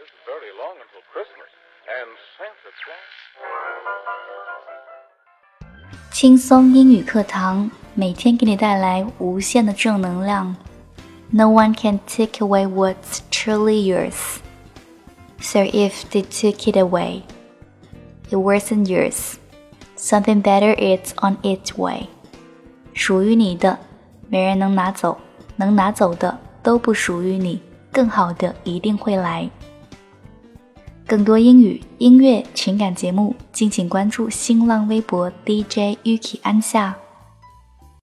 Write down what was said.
isn't very long until Christmas, and Santa Claus. 轻松英语课堂每天给你带来无限的正能量。No one can take away what's truly yours. So if they took it away, it wasn't yours. Something better is on its way. 属于你的，没人能拿走；能拿走的，都不属于你。更好的一定会来。 更多英语、音乐、情感节目，敬请关注新浪微博 DJ Yuki 安夏。